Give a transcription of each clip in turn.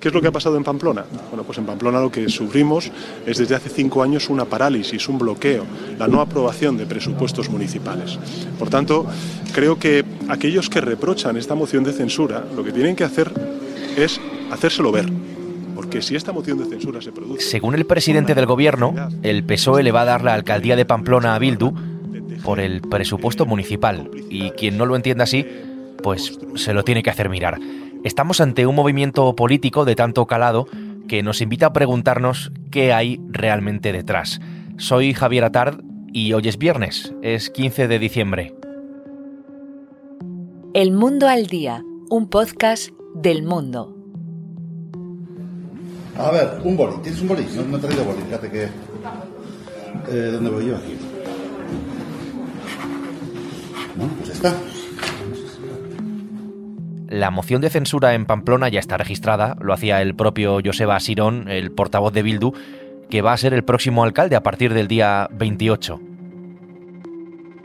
¿Qué es lo que ha pasado en Pamplona? Bueno, pues en Pamplona lo que sufrimos es desde hace cinco años una parálisis, un bloqueo, la no aprobación de presupuestos municipales. Por tanto, creo que aquellos que reprochan esta moción de censura lo que tienen que hacer es hacérselo ver. Porque si esta moción de censura se produce... Según el presidente del gobierno, el PSOE le va a dar la alcaldía de Pamplona a Bildu por el presupuesto municipal. Y quien no lo entienda así, pues se lo tiene que hacer mirar. Estamos ante un movimiento político de tanto calado que nos invita a preguntarnos qué hay realmente detrás. Soy Javier Atard y hoy es viernes, es 15 de diciembre. El Mundo al Día, un podcast del mundo. A ver, un boli. ¿Tienes un boli? No, no he traído boli, fíjate que... Eh, ¿Dónde voy yo aquí? Bueno, pues está. La moción de censura en Pamplona ya está registrada, lo hacía el propio Joseba Sirón, el portavoz de Bildu, que va a ser el próximo alcalde a partir del día 28.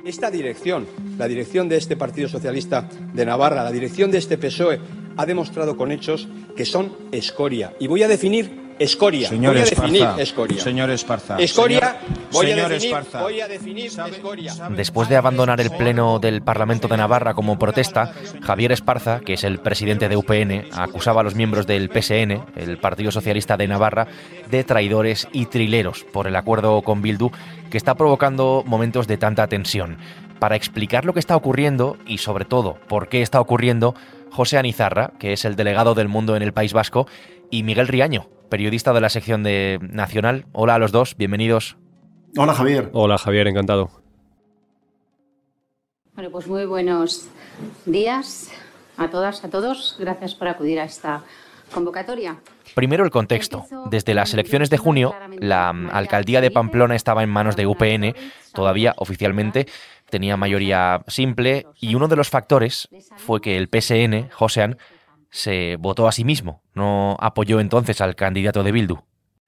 Esta dirección, la dirección de este Partido Socialista de Navarra, la dirección de este PSOE, ha demostrado con hechos que son escoria. Y voy a definir Escoria. Señor voy a Esparza, definir escoria. Señor Esparza. Escoria, Señor- voy, señor a definir, Esparza. voy a definir escoria. Después de abandonar el pleno del Parlamento de Navarra como protesta, Javier Esparza, que es el presidente de UPN, acusaba a los miembros del PSN, el Partido Socialista de Navarra, de traidores y trileros por el acuerdo con Bildu que está provocando momentos de tanta tensión. Para explicar lo que está ocurriendo y sobre todo por qué está ocurriendo, José Anizarra, que es el delegado del mundo en el País Vasco, y Miguel Riaño, periodista de la sección de Nacional. Hola a los dos, bienvenidos. Hola, Javier. Hola Javier, encantado. Bueno, pues muy buenos días a todas, a todos. Gracias por acudir a esta convocatoria. Primero el contexto. Desde las elecciones de junio, la alcaldía de Pamplona estaba en manos de UPN, todavía oficialmente tenía mayoría simple, y uno de los factores fue que el PSN, Josean, se votó a sí mismo, no apoyó entonces al candidato de Bildu.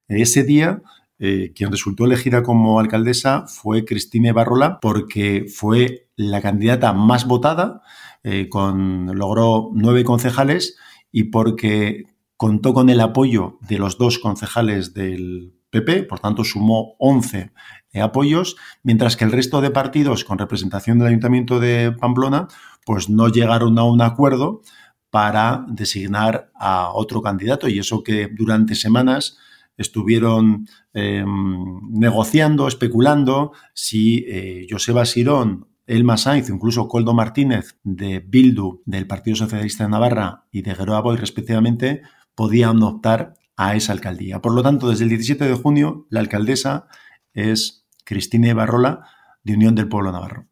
Ese día, eh, quien resultó elegida como alcaldesa fue Cristine Barrola porque fue la candidata más votada, eh, con, logró nueve concejales y porque contó con el apoyo de los dos concejales del PP, por tanto sumó 11 eh, apoyos, mientras que el resto de partidos con representación del Ayuntamiento de Pamplona pues no llegaron a un acuerdo para designar a otro candidato y eso que durante semanas estuvieron eh, negociando, especulando si eh, Joseba Sirón, Elma Sainz, incluso Coldo Martínez de Bildu, del Partido Socialista de Navarra y de Geroa Boy, respectivamente, podían optar a esa alcaldía. Por lo tanto, desde el 17 de junio, la alcaldesa es Cristina Barrola, de Unión del Pueblo Navarro.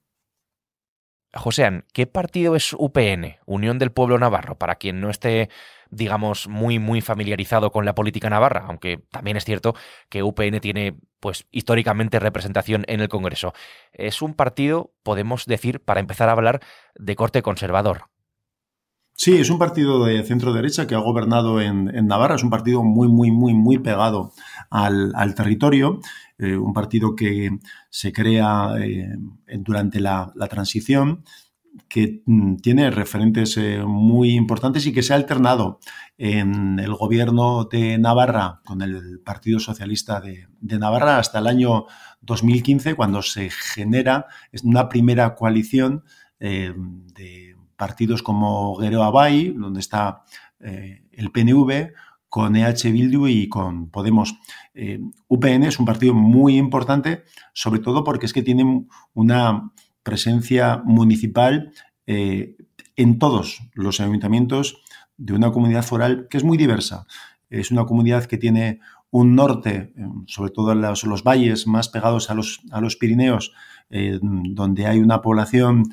Josean, ¿qué partido es UPN, Unión del Pueblo Navarro? Para quien no esté, digamos, muy, muy familiarizado con la política navarra, aunque también es cierto que UPN tiene, pues, históricamente representación en el Congreso. Es un partido, podemos decir, para empezar a hablar, de corte conservador. Sí, es un partido de centro derecha que ha gobernado en, en Navarra. Es un partido muy, muy, muy, muy pegado al, territorio. Eh, un partido que se crea eh, durante la, transición, que mm, tiene referentes eh, muy importantes y que se ha alternado en el gobierno de Navarra con el Partido Socialista de, Navarra hasta el año 2015, cuando se genera una primera coalición de partidos como Guerrero Abay, donde está el PNV, con EH Bildu y con Podemos. Eh, UPN es un partido muy importante, sobre todo porque es que tiene una presencia municipal eh, en todos los ayuntamientos de una comunidad foral que es muy diversa. Es una comunidad que tiene un norte, eh, sobre todo los, los valles más pegados a los, a los Pirineos, donde hay una población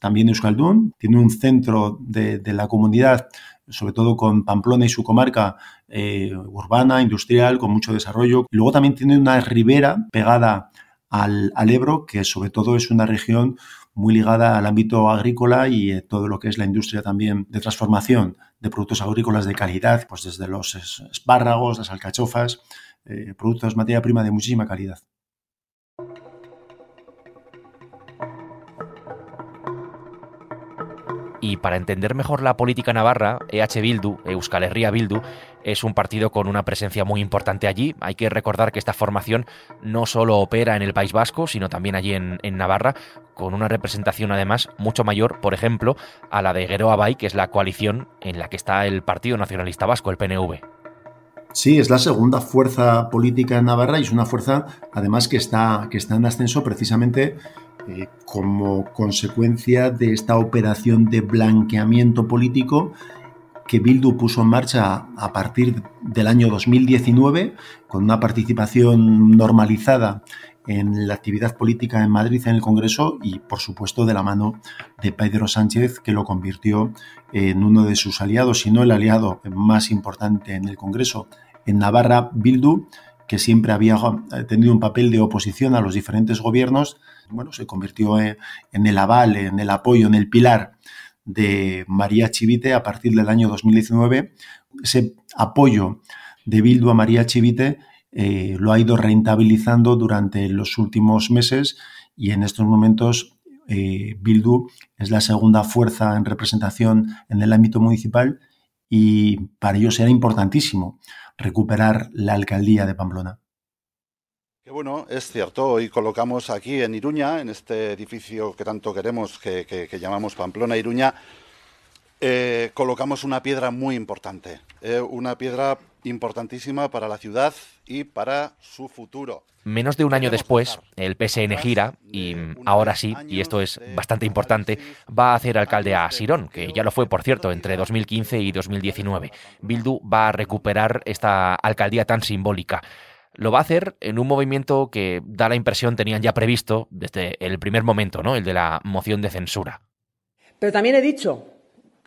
también Euskaldun, tiene un centro de, de, la comunidad, sobre todo con Pamplona y su comarca eh, urbana, industrial, con mucho desarrollo. Luego también tiene una ribera pegada al, al, Ebro, que sobre todo es una región muy ligada al ámbito agrícola y eh, todo lo que es la industria también de transformación de productos agrícolas de calidad, pues desde los espárragos, las alcachofas, eh, productos, materia prima de muchísima calidad. Y para entender mejor la política navarra, EH Bildu, Euskal Herria Bildu, es un partido con una presencia muy importante allí. Hay que recordar que esta formación no solo opera en el País Vasco, sino también allí en, Navarra, con una representación además mucho mayor, por ejemplo, a la de Geroa Bay, que es la coalición en la que está el Partido Nacionalista Vasco, el PNV. Sí, es la segunda fuerza política en Navarra y es una fuerza, además, que está, que está en ascenso precisamente eh, como consecuencia de esta operación de blanqueamiento político que Bildu puso en marcha a partir del año 2019, con una participación normalizada en la actividad política en Madrid, en el Congreso, y por supuesto de la mano de Pedro Sánchez, que lo convirtió en uno de sus aliados, si no el aliado más importante en el Congreso en Navarra, Bildu, que siempre había eh, tenido un papel de oposición a los diferentes gobiernos, bueno, se convirtió en, el aval, en el apoyo, en el pilar de María Chivite a partir del año 2019. Ese apoyo de Bildu a María Chivite eh, lo ha ido rentabilizando durante los últimos meses y en estos momentos eh, Bildu es la segunda fuerza en representación en el ámbito municipal y para ello será importantísimo recuperar la alcaldía de Pamplona. Que bueno, es cierto, hoy colocamos aquí en Iruña, en este edificio que tanto queremos, que, llamamos Pamplona Iruña, eh, colocamos una piedra muy importante, eh, una piedra importantísima para la ciudad y para su futuro. Menos de un año después, el PSN gira y ahora sí, y esto es bastante importante, va a hacer alcalde a Sirón, que ya lo fue, por cierto, entre 2015 y 2019. Bildu va a recuperar esta alcaldía tan simbólica. Lo va a hacer en un movimiento que da la impresión tenían ya previsto desde el primer momento, ¿no? El de la moción de censura. Pero también he dicho,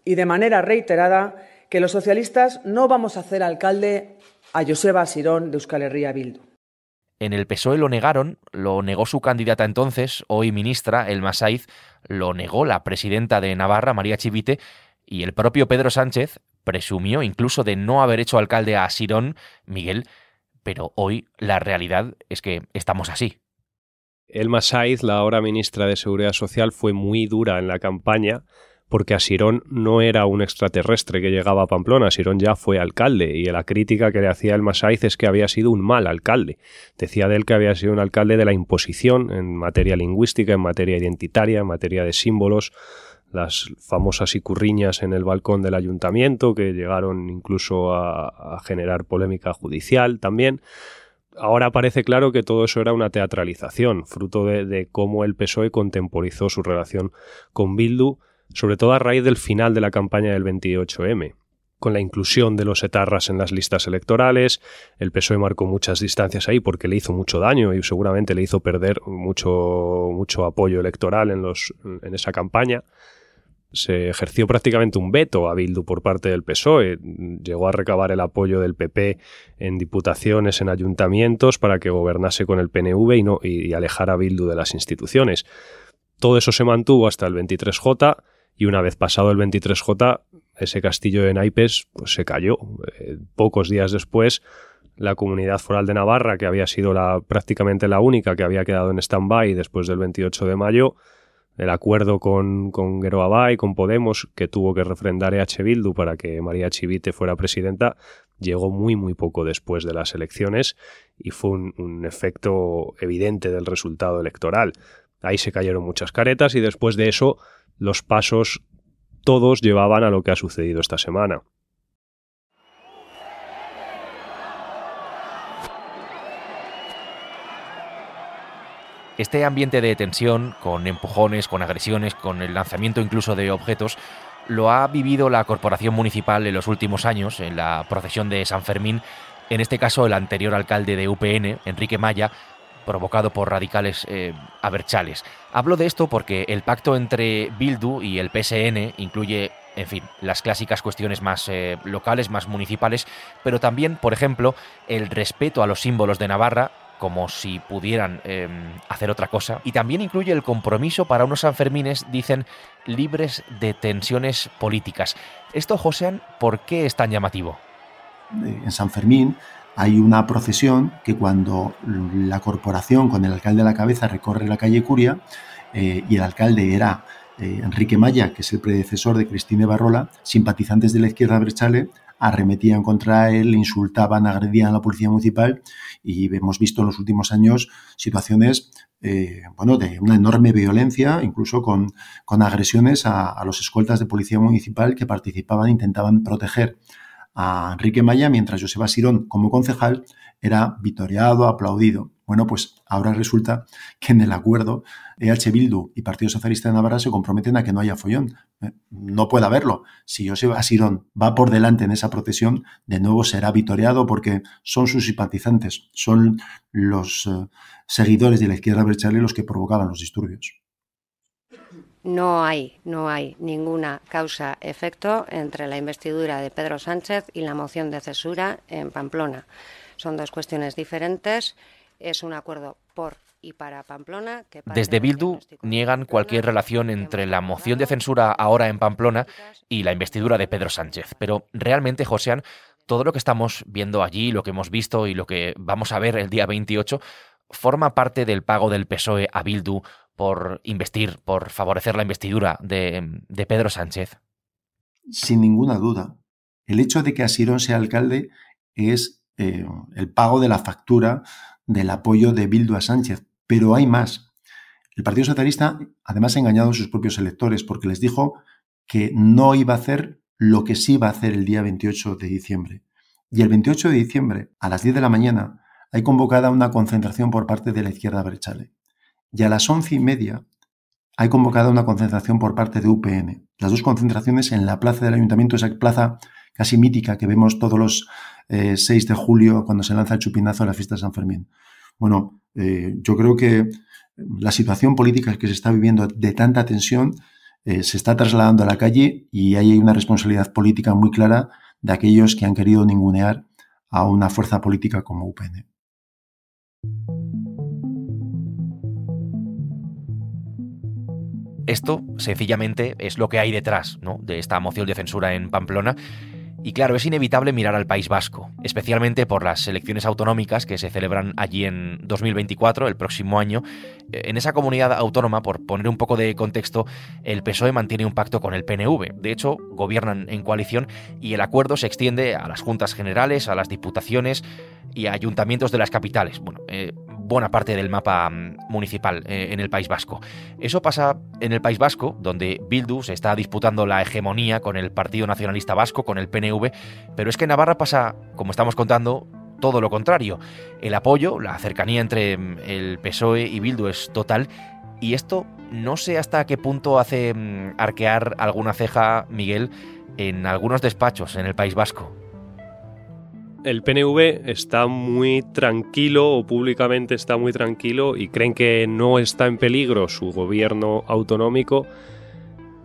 y de manera reiterada, que los socialistas no vamos a hacer alcalde a Joseba Sirón de Euskal Herria Bildu. En el PSOE lo negaron, lo negó su candidata entonces, hoy ministra, el Masaiz, lo negó la presidenta de Navarra, María Chivite, y el propio Pedro Sánchez presumió incluso de no haber hecho alcalde a Sirón, Miguel, pero hoy la realidad es que estamos así. Elma Saiz, la ahora ministra de Seguridad Social, fue muy dura en la campaña porque Asirón no era un extraterrestre que llegaba a Pamplona, Asirón ya fue alcalde y la crítica que le hacía el Masaiz es que había sido un mal alcalde. Decía de él que había sido un alcalde de la imposición en materia lingüística, en materia identitaria, en materia de símbolos, las famosas icurriñas en el balcón del ayuntamiento que llegaron incluso a, generar polémica judicial también ahora parece claro que todo eso era una teatralización, fruto de, de, cómo el PSOE contemporizó su relación con Bildu sobre todo a raíz del final de la campaña del 28M. Con la inclusión de los etarras en las listas electorales, el PSOE marcó muchas distancias ahí porque le hizo mucho daño y seguramente le hizo perder mucho, mucho apoyo electoral en, los, en esa campaña se ejerció prácticamente un veto a Bildu por parte del PSOE. Llegó a recabar el apoyo del PP en diputaciones, en ayuntamientos, para que gobernase con el PNV y, no, y alejar a Bildu de las instituciones. Todo eso se mantuvo hasta el 23J y una vez pasado el 23J, ese castillo de naipes pues, se cayó. Eh, pocos días después, la comunidad foral de Navarra, que había sido la, prácticamente la única que había quedado en stand-by después del 28 de mayo, el acuerdo con, con y con Podemos, que tuvo que refrendar EH Bildu para que María Chivite fuera presidenta, llegó muy muy poco después de las elecciones y fue un efecto evidente del resultado electoral. Ahí se cayeron muchas caretas y después de eso los pasos todos llevaban a lo que ha sucedido esta semana. Este ambiente de tensión, con empujones, con agresiones, con el lanzamiento incluso de objetos, lo ha vivido la corporación municipal en los últimos años, en la procesión de San Fermín, en este caso el anterior alcalde de UPN, Enrique Maya, provocado por radicales eh, aberchales. Hablo de esto porque el pacto entre Bildu y el PSN incluye, en fin, las clásicas cuestiones más eh, locales, más municipales, pero también, por ejemplo, el respeto a los símbolos de Navarra, como si pudieran em, hacer otra cosa. Y también incluye el compromiso para unos Sanfermines, dicen, libres de tensiones políticas. Esto, Josean, ¿por qué es tan llamativo? En San Fermín hay una procesión que cuando la corporación con el alcalde a la cabeza recorre la calle Curia eh, y el alcalde era eh, Enrique Maya, que es el predecesor de Cristina Barrola, simpatizantes de la izquierda Brechale arremetían contra él, insultaban, agredían a la policía municipal y hemos visto en los últimos años situaciones eh, bueno, de una enorme violencia, incluso con, con agresiones a, a, los escoltas de policía municipal que participaban, intentaban proteger a Enrique Maya, mientras Joseba Sirón, como concejal, era vitoreado, aplaudido. Bueno, pues ahora resulta que en el acuerdo EH Bildu y Partido Socialista de Navarra se comprometen a que no haya follón. Eh, no puede haberlo. Si Joseba Sirón va por delante en esa procesión, de nuevo será vitoreado porque son sus simpatizantes, son los eh, seguidores de la izquierda berchale los que provocaban los disturbios. No hay, no hay ninguna causa-efecto entre la investidura de Pedro Sánchez y la moción de cesura en Pamplona. Son dos cuestiones diferentes. Es un acuerdo por y para Pamplona. Que Desde Bildu niegan cualquier relación entre la moción de censura ahora en Pamplona y la investidura de Pedro Sánchez. Pero realmente, Josean, todo lo que estamos viendo allí, lo que hemos visto y lo que vamos a ver el día 28, forma parte del pago del PSOE a Bildu por investir, por favorecer la investidura de, de Pedro Sánchez? Sin ninguna duda. El hecho de que Asirón sea alcalde es eh, el pago de la factura del apoyo de Bildu a Sánchez. Pero hay más. El Partido Socialista además ha engañado a sus propios electores porque les dijo que no iba a hacer lo que sí iba a hacer el día 28 de diciembre. Y el 28 de diciembre, a las 10 de la mañana, hay convocada una concentración por parte de la izquierda Brechale. Y a las once y media hay convocada una concentración por parte de UPN. Las dos concentraciones en la plaza del ayuntamiento, esa plaza casi mítica que vemos todos los 6 eh, de julio cuando se lanza el chupinazo a la fiesta de San Fermín. Bueno, eh, yo creo que la situación política que se está viviendo de tanta tensión eh, se está trasladando a la calle y ahí hay una responsabilidad política muy clara de aquellos que han querido ningunear a una fuerza política como UPN. Esto, sencillamente, es lo que hay detrás ¿no? de esta moción de censura en Pamplona. Y claro, es inevitable mirar al País Vasco, especialmente por las elecciones autonómicas que se celebran allí en 2024, el próximo año. En esa comunidad autónoma, por poner un poco de contexto, el PSOE mantiene un pacto con el PNV. De hecho, gobiernan en coalición y el acuerdo se extiende a las juntas generales, a las diputaciones y a ayuntamientos de las capitales. Bueno, eh, buena parte del mapa mm, municipal eh, en el País Vasco. Eso pasa en el País Vasco, donde Bildu se está disputando la hegemonía con el Partido Nacionalista Vasco, con el PNV, pero es que en Navarra pasa, como estamos contando, todo lo contrario. El apoyo, la cercanía entre mm, el PSOE y Bildu es total y esto no sé hasta qué punto hace mm, arquear alguna ceja, Miguel, en algunos despachos en el País Vasco el PNV está muy tranquilo o públicamente está muy tranquilo y creen que no está en peligro su gobierno autonómico,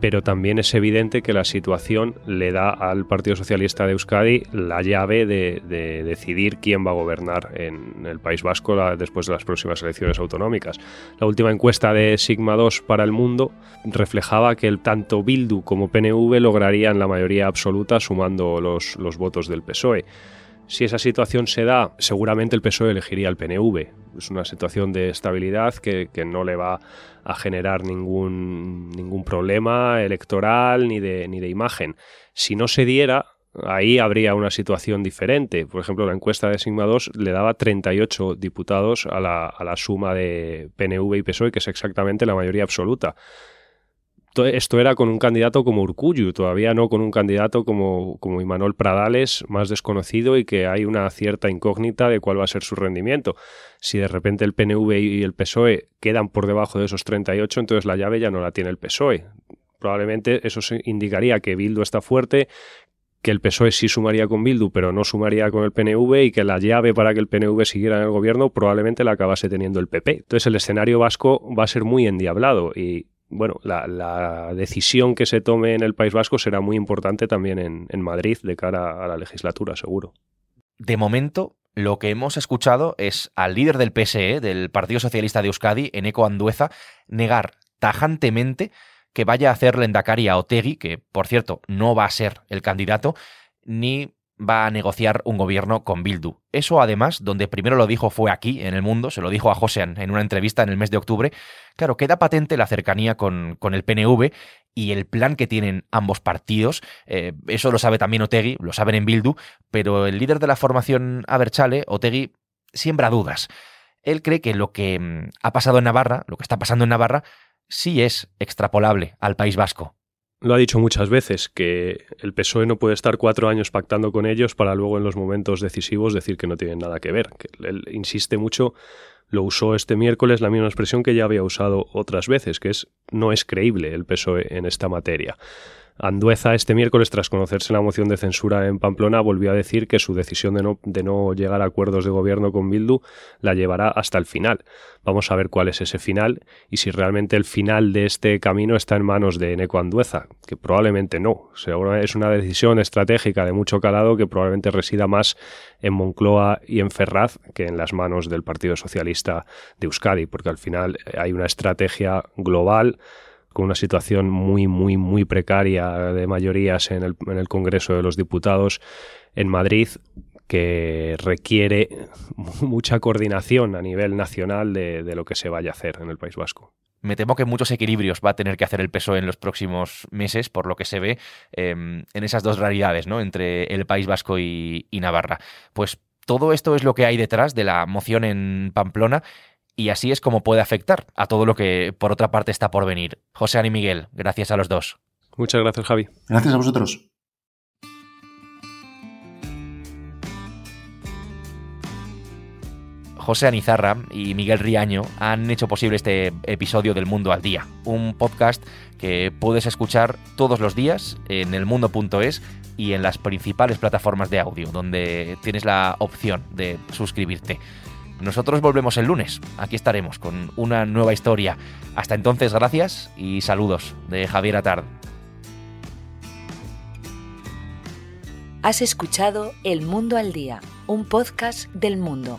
pero también es evidente que la situación le da al Partido Socialista de Euskadi la llave de, decidir quién va a gobernar en el País Vasco después de las próximas elecciones autonómicas. La última encuesta de Sigma 2 para el mundo reflejaba que tanto Bildu como PNV lograrían la mayoría absoluta sumando los votos del PSOE. Si esa situación se da, seguramente el PSOE elegiría al PNV. Es una situación de estabilidad que, no le va a generar ningún, ningún problema electoral ni de, ni de imagen. Si no se diera, ahí habría una situación diferente. Por ejemplo, la encuesta de Sigma 2 le daba 38 diputados a la, a la suma de PNV y PSOE, que es exactamente la mayoría absoluta esto era con un candidato como Urcuyu, todavía no con un candidato como, como Imanol Pradales, más desconocido y que hay una cierta incógnita de cuál va a ser su rendimiento. Si de repente el PNV y el PSOE quedan por debajo de esos 38, entonces la llave ya no la tiene el PSOE. Probablemente eso indicaría que Bildu está fuerte, que el PSOE sí sumaría con Bildu, pero no sumaría con el PNV y que la llave para que el PNV siguiera en el gobierno probablemente la acabase teniendo el PP. Entonces el escenario vasco va a ser muy endiablado y bueno, la, decisión que se tome en el País Vasco será muy importante también en, Madrid de cara a la legislatura, seguro. De momento, lo que hemos escuchado es al líder del PSE, del Partido Socialista de Euskadi, Eneco Andueza, negar tajantemente que vaya a hacer Lendakari a Otegui, que por cierto no va a ser el candidato, ni va a negociar un gobierno con Bildu. Eso además, donde primero lo dijo fue aquí, en el mundo, se lo dijo a Josean en una entrevista en el mes de octubre. Claro, queda patente la cercanía con, con el PNV y el plan que tienen ambos partidos. Eh, eso lo sabe también Otegui, lo saben en Bildu, pero el líder de la formación Aberchale, Otegui, siembra dudas. Él cree que lo que mm, ha pasado en Navarra, lo que está pasando en Navarra, sí es extrapolable al País Vasco lo ha dicho muchas veces, que el PSOE no puede estar cuatro años pactando con ellos para luego en los momentos decisivos decir que no tienen nada que ver. Él insiste mucho, lo usó este miércoles la misma expresión que ya había usado otras veces, que es no es creíble el PSOE en esta materia. Andueza este miércoles, tras conocerse la moción de censura en Pamplona, volvió a decir que su decisión de no, de no llegar a acuerdos de gobierno con Bildu la llevará hasta el final. Vamos a ver cuál es ese final y si realmente el final de este camino está en manos de Eneco Andueza, que probablemente no. es una decisión estratégica de mucho calado que probablemente resida más en Moncloa y en Ferraz que en las manos del Partido Socialista de Euskadi, porque al final hay una estrategia global con una situación muy, muy, muy precaria de mayorías en el, en el Congreso de los Diputados en Madrid, que requiere mucha coordinación a nivel nacional de, de, lo que se vaya a hacer en el País Vasco. Me temo que muchos equilibrios va a tener que hacer el PSOE en los próximos meses, por lo que se ve eh, en esas dos realidades, ¿no? Entre el País Vasco y Navarra. Pues todo esto es lo que hay detrás de la moción en Pamplona y así es como puede afectar a todo lo que por otra parte está por venir. José y Miguel, gracias a los dos. Muchas gracias, Javi. Gracias a vosotros. José Anizarra y Miguel Riaño han hecho posible este episodio del Mundo al Día, un podcast que puedes escuchar todos los días en elmundo.es y en las principales plataformas de audio, donde tienes la opción de suscribirte. Nosotros volvemos el lunes. Aquí estaremos con una nueva historia. Hasta entonces, gracias y saludos de Javier Atard. Has escuchado El Mundo al Día, un podcast del mundo